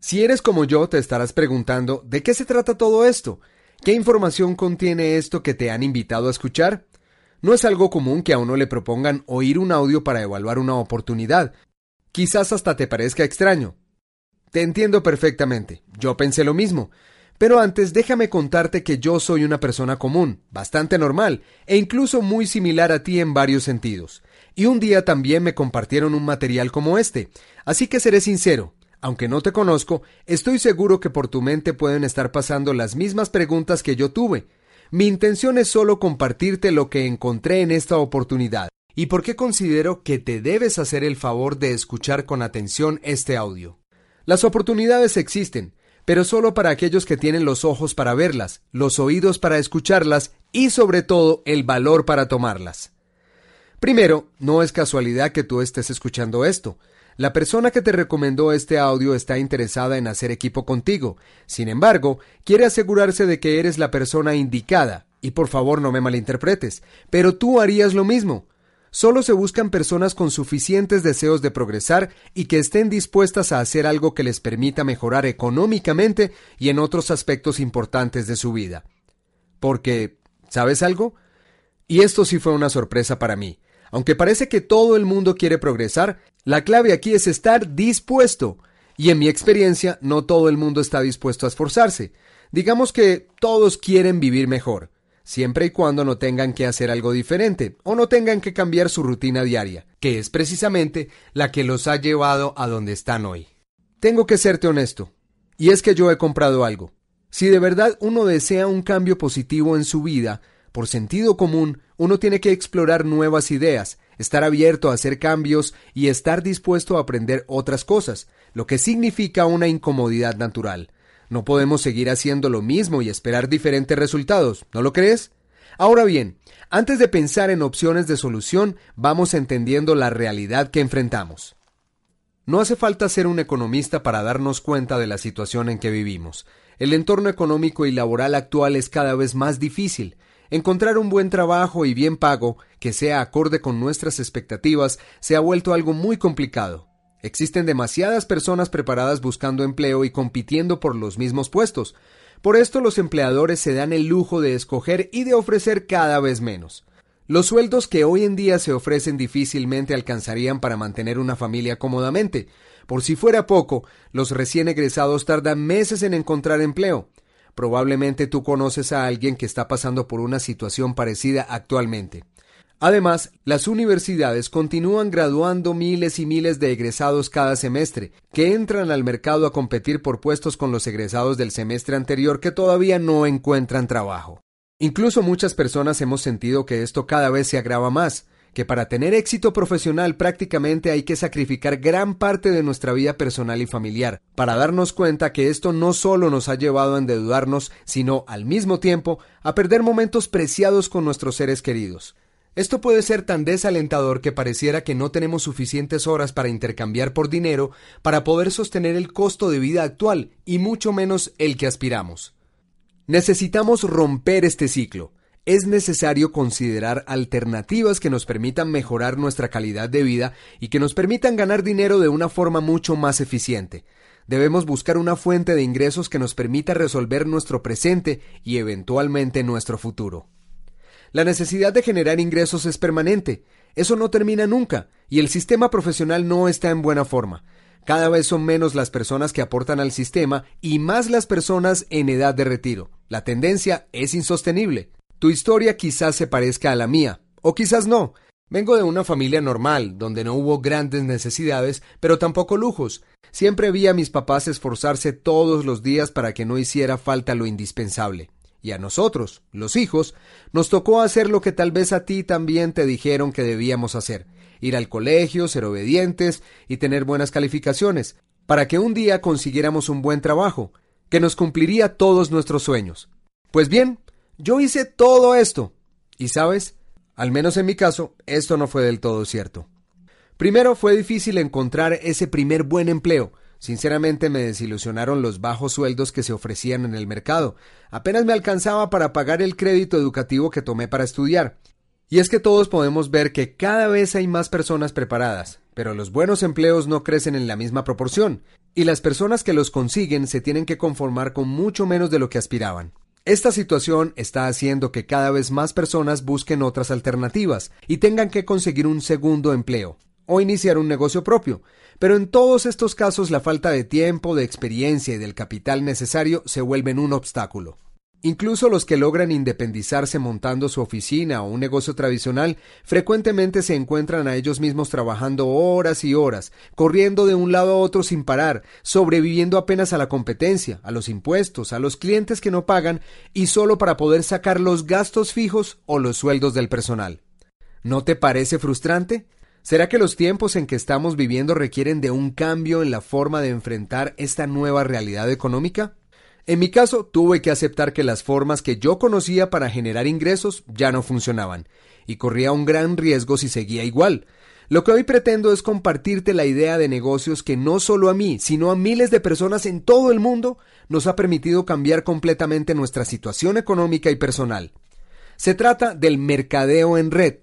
Si eres como yo, te estarás preguntando, ¿de qué se trata todo esto? ¿Qué información contiene esto que te han invitado a escuchar? No es algo común que a uno le propongan oír un audio para evaluar una oportunidad. Quizás hasta te parezca extraño. Te entiendo perfectamente. Yo pensé lo mismo. Pero antes déjame contarte que yo soy una persona común, bastante normal, e incluso muy similar a ti en varios sentidos. Y un día también me compartieron un material como este. Así que seré sincero, aunque no te conozco, estoy seguro que por tu mente pueden estar pasando las mismas preguntas que yo tuve. Mi intención es solo compartirte lo que encontré en esta oportunidad y por qué considero que te debes hacer el favor de escuchar con atención este audio. Las oportunidades existen, pero solo para aquellos que tienen los ojos para verlas, los oídos para escucharlas y sobre todo el valor para tomarlas. Primero, no es casualidad que tú estés escuchando esto. La persona que te recomendó este audio está interesada en hacer equipo contigo. Sin embargo, quiere asegurarse de que eres la persona indicada. Y por favor no me malinterpretes, pero tú harías lo mismo. Solo se buscan personas con suficientes deseos de progresar y que estén dispuestas a hacer algo que les permita mejorar económicamente y en otros aspectos importantes de su vida. Porque, ¿sabes algo? Y esto sí fue una sorpresa para mí. Aunque parece que todo el mundo quiere progresar, la clave aquí es estar dispuesto. Y en mi experiencia, no todo el mundo está dispuesto a esforzarse. Digamos que todos quieren vivir mejor, siempre y cuando no tengan que hacer algo diferente o no tengan que cambiar su rutina diaria, que es precisamente la que los ha llevado a donde están hoy. Tengo que serte honesto, y es que yo he comprado algo. Si de verdad uno desea un cambio positivo en su vida, por sentido común, uno tiene que explorar nuevas ideas, estar abierto a hacer cambios y estar dispuesto a aprender otras cosas, lo que significa una incomodidad natural. No podemos seguir haciendo lo mismo y esperar diferentes resultados, ¿no lo crees? Ahora bien, antes de pensar en opciones de solución, vamos entendiendo la realidad que enfrentamos. No hace falta ser un economista para darnos cuenta de la situación en que vivimos. El entorno económico y laboral actual es cada vez más difícil, Encontrar un buen trabajo y bien pago que sea acorde con nuestras expectativas se ha vuelto algo muy complicado. Existen demasiadas personas preparadas buscando empleo y compitiendo por los mismos puestos. Por esto los empleadores se dan el lujo de escoger y de ofrecer cada vez menos. Los sueldos que hoy en día se ofrecen difícilmente alcanzarían para mantener una familia cómodamente. Por si fuera poco, los recién egresados tardan meses en encontrar empleo. Probablemente tú conoces a alguien que está pasando por una situación parecida actualmente. Además, las universidades continúan graduando miles y miles de egresados cada semestre, que entran al mercado a competir por puestos con los egresados del semestre anterior que todavía no encuentran trabajo. Incluso muchas personas hemos sentido que esto cada vez se agrava más, que para tener éxito profesional prácticamente hay que sacrificar gran parte de nuestra vida personal y familiar, para darnos cuenta que esto no solo nos ha llevado a endeudarnos, sino al mismo tiempo a perder momentos preciados con nuestros seres queridos. Esto puede ser tan desalentador que pareciera que no tenemos suficientes horas para intercambiar por dinero para poder sostener el costo de vida actual y mucho menos el que aspiramos. Necesitamos romper este ciclo, es necesario considerar alternativas que nos permitan mejorar nuestra calidad de vida y que nos permitan ganar dinero de una forma mucho más eficiente. Debemos buscar una fuente de ingresos que nos permita resolver nuestro presente y eventualmente nuestro futuro. La necesidad de generar ingresos es permanente, eso no termina nunca, y el sistema profesional no está en buena forma. Cada vez son menos las personas que aportan al sistema y más las personas en edad de retiro. La tendencia es insostenible. Tu historia quizás se parezca a la mía, o quizás no. Vengo de una familia normal, donde no hubo grandes necesidades, pero tampoco lujos. Siempre vi a mis papás esforzarse todos los días para que no hiciera falta lo indispensable. Y a nosotros, los hijos, nos tocó hacer lo que tal vez a ti también te dijeron que debíamos hacer ir al colegio, ser obedientes y tener buenas calificaciones. para que un día consiguiéramos un buen trabajo, que nos cumpliría todos nuestros sueños. Pues bien, yo hice todo esto. Y sabes, al menos en mi caso, esto no fue del todo cierto. Primero fue difícil encontrar ese primer buen empleo. Sinceramente me desilusionaron los bajos sueldos que se ofrecían en el mercado. Apenas me alcanzaba para pagar el crédito educativo que tomé para estudiar. Y es que todos podemos ver que cada vez hay más personas preparadas, pero los buenos empleos no crecen en la misma proporción, y las personas que los consiguen se tienen que conformar con mucho menos de lo que aspiraban. Esta situación está haciendo que cada vez más personas busquen otras alternativas y tengan que conseguir un segundo empleo o iniciar un negocio propio, pero en todos estos casos la falta de tiempo, de experiencia y del capital necesario se vuelven un obstáculo. Incluso los que logran independizarse montando su oficina o un negocio tradicional frecuentemente se encuentran a ellos mismos trabajando horas y horas, corriendo de un lado a otro sin parar, sobreviviendo apenas a la competencia, a los impuestos, a los clientes que no pagan y solo para poder sacar los gastos fijos o los sueldos del personal. ¿No te parece frustrante? ¿Será que los tiempos en que estamos viviendo requieren de un cambio en la forma de enfrentar esta nueva realidad económica? En mi caso, tuve que aceptar que las formas que yo conocía para generar ingresos ya no funcionaban, y corría un gran riesgo si seguía igual. Lo que hoy pretendo es compartirte la idea de negocios que no solo a mí, sino a miles de personas en todo el mundo nos ha permitido cambiar completamente nuestra situación económica y personal. Se trata del mercadeo en red.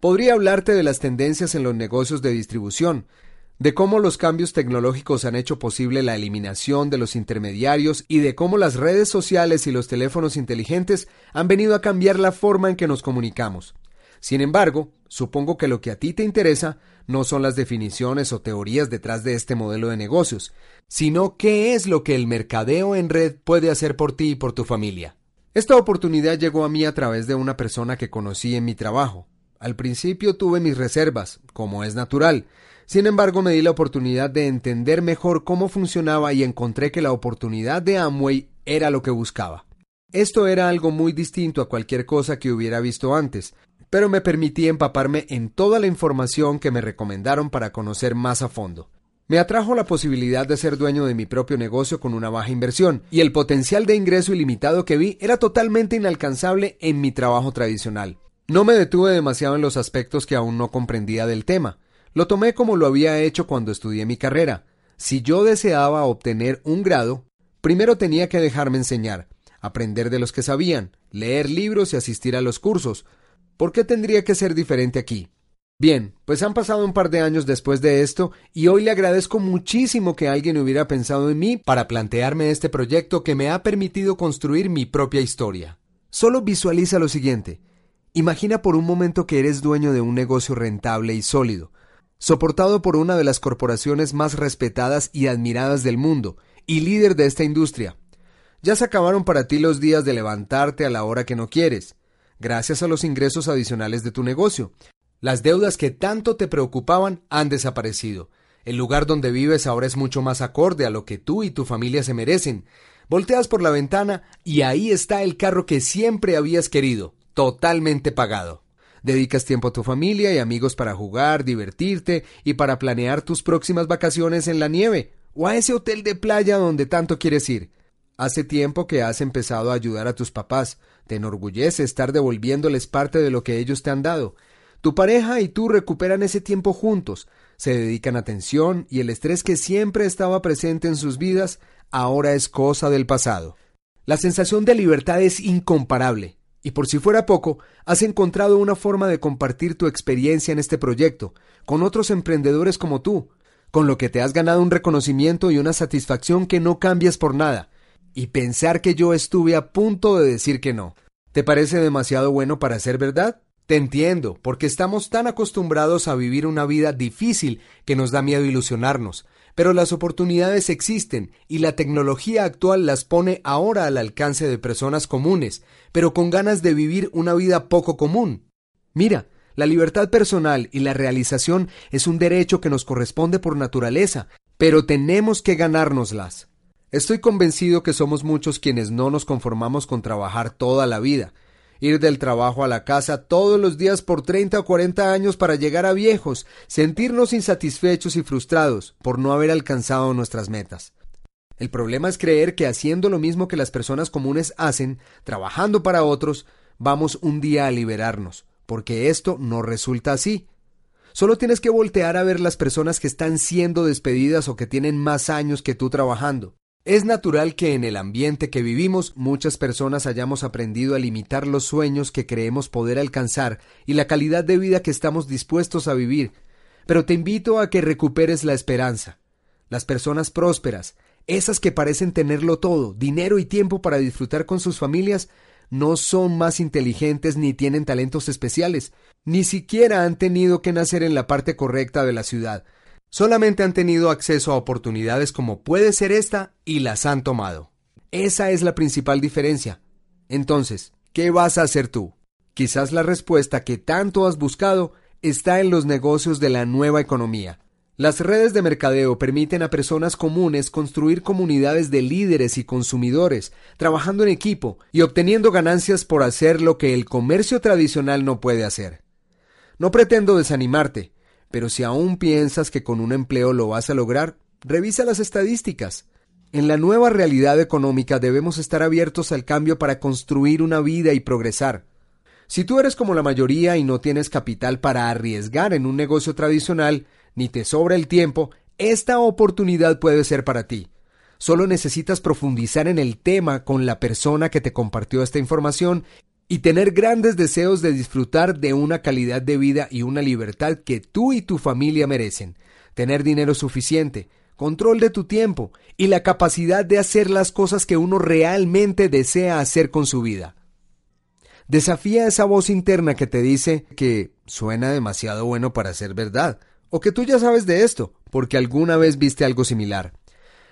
Podría hablarte de las tendencias en los negocios de distribución, de cómo los cambios tecnológicos han hecho posible la eliminación de los intermediarios y de cómo las redes sociales y los teléfonos inteligentes han venido a cambiar la forma en que nos comunicamos. Sin embargo, supongo que lo que a ti te interesa no son las definiciones o teorías detrás de este modelo de negocios, sino qué es lo que el mercadeo en red puede hacer por ti y por tu familia. Esta oportunidad llegó a mí a través de una persona que conocí en mi trabajo. Al principio tuve mis reservas, como es natural, sin embargo, me di la oportunidad de entender mejor cómo funcionaba y encontré que la oportunidad de Amway era lo que buscaba. Esto era algo muy distinto a cualquier cosa que hubiera visto antes, pero me permití empaparme en toda la información que me recomendaron para conocer más a fondo. Me atrajo la posibilidad de ser dueño de mi propio negocio con una baja inversión, y el potencial de ingreso ilimitado que vi era totalmente inalcanzable en mi trabajo tradicional. No me detuve demasiado en los aspectos que aún no comprendía del tema. Lo tomé como lo había hecho cuando estudié mi carrera. Si yo deseaba obtener un grado, primero tenía que dejarme enseñar, aprender de los que sabían, leer libros y asistir a los cursos. ¿Por qué tendría que ser diferente aquí? Bien, pues han pasado un par de años después de esto y hoy le agradezco muchísimo que alguien hubiera pensado en mí para plantearme este proyecto que me ha permitido construir mi propia historia. Solo visualiza lo siguiente. Imagina por un momento que eres dueño de un negocio rentable y sólido, soportado por una de las corporaciones más respetadas y admiradas del mundo, y líder de esta industria. Ya se acabaron para ti los días de levantarte a la hora que no quieres, gracias a los ingresos adicionales de tu negocio. Las deudas que tanto te preocupaban han desaparecido. El lugar donde vives ahora es mucho más acorde a lo que tú y tu familia se merecen. Volteas por la ventana y ahí está el carro que siempre habías querido, totalmente pagado. Dedicas tiempo a tu familia y amigos para jugar, divertirte y para planear tus próximas vacaciones en la nieve o a ese hotel de playa donde tanto quieres ir. Hace tiempo que has empezado a ayudar a tus papás. Te enorgullece estar devolviéndoles parte de lo que ellos te han dado. Tu pareja y tú recuperan ese tiempo juntos, se dedican atención y el estrés que siempre estaba presente en sus vidas ahora es cosa del pasado. La sensación de libertad es incomparable. Y por si fuera poco, has encontrado una forma de compartir tu experiencia en este proyecto con otros emprendedores como tú, con lo que te has ganado un reconocimiento y una satisfacción que no cambias por nada. Y pensar que yo estuve a punto de decir que no. ¿Te parece demasiado bueno para ser verdad? Te entiendo, porque estamos tan acostumbrados a vivir una vida difícil que nos da miedo ilusionarnos, pero las oportunidades existen y la tecnología actual las pone ahora al alcance de personas comunes, pero con ganas de vivir una vida poco común. Mira, la libertad personal y la realización es un derecho que nos corresponde por naturaleza, pero tenemos que ganárnoslas. Estoy convencido que somos muchos quienes no nos conformamos con trabajar toda la vida, ir del trabajo a la casa todos los días por 30 o 40 años para llegar a viejos, sentirnos insatisfechos y frustrados por no haber alcanzado nuestras metas. El problema es creer que haciendo lo mismo que las personas comunes hacen, trabajando para otros, vamos un día a liberarnos, porque esto no resulta así. Solo tienes que voltear a ver las personas que están siendo despedidas o que tienen más años que tú trabajando. Es natural que en el ambiente que vivimos muchas personas hayamos aprendido a limitar los sueños que creemos poder alcanzar y la calidad de vida que estamos dispuestos a vivir, pero te invito a que recuperes la esperanza. Las personas prósperas, esas que parecen tenerlo todo, dinero y tiempo para disfrutar con sus familias, no son más inteligentes ni tienen talentos especiales, ni siquiera han tenido que nacer en la parte correcta de la ciudad, Solamente han tenido acceso a oportunidades como puede ser esta y las han tomado. Esa es la principal diferencia. Entonces, ¿qué vas a hacer tú? Quizás la respuesta que tanto has buscado está en los negocios de la nueva economía. Las redes de mercadeo permiten a personas comunes construir comunidades de líderes y consumidores, trabajando en equipo y obteniendo ganancias por hacer lo que el comercio tradicional no puede hacer. No pretendo desanimarte, pero si aún piensas que con un empleo lo vas a lograr, revisa las estadísticas. En la nueva realidad económica debemos estar abiertos al cambio para construir una vida y progresar. Si tú eres como la mayoría y no tienes capital para arriesgar en un negocio tradicional, ni te sobra el tiempo, esta oportunidad puede ser para ti. Solo necesitas profundizar en el tema con la persona que te compartió esta información y tener grandes deseos de disfrutar de una calidad de vida y una libertad que tú y tu familia merecen, tener dinero suficiente, control de tu tiempo y la capacidad de hacer las cosas que uno realmente desea hacer con su vida. Desafía esa voz interna que te dice que suena demasiado bueno para ser verdad, o que tú ya sabes de esto, porque alguna vez viste algo similar.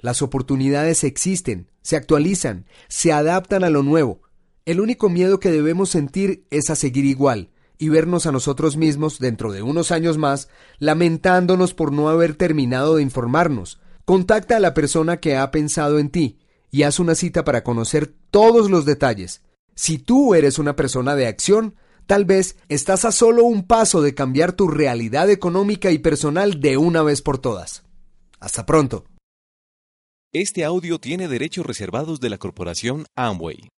Las oportunidades existen, se actualizan, se adaptan a lo nuevo, el único miedo que debemos sentir es a seguir igual y vernos a nosotros mismos dentro de unos años más lamentándonos por no haber terminado de informarnos. Contacta a la persona que ha pensado en ti y haz una cita para conocer todos los detalles. Si tú eres una persona de acción, tal vez estás a solo un paso de cambiar tu realidad económica y personal de una vez por todas. Hasta pronto. Este audio tiene derechos reservados de la corporación Amway.